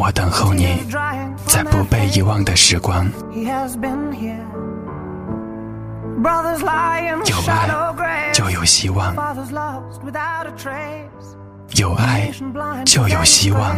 我等候你，在不被遗忘的时光。有爱就有希望，有爱就有希望。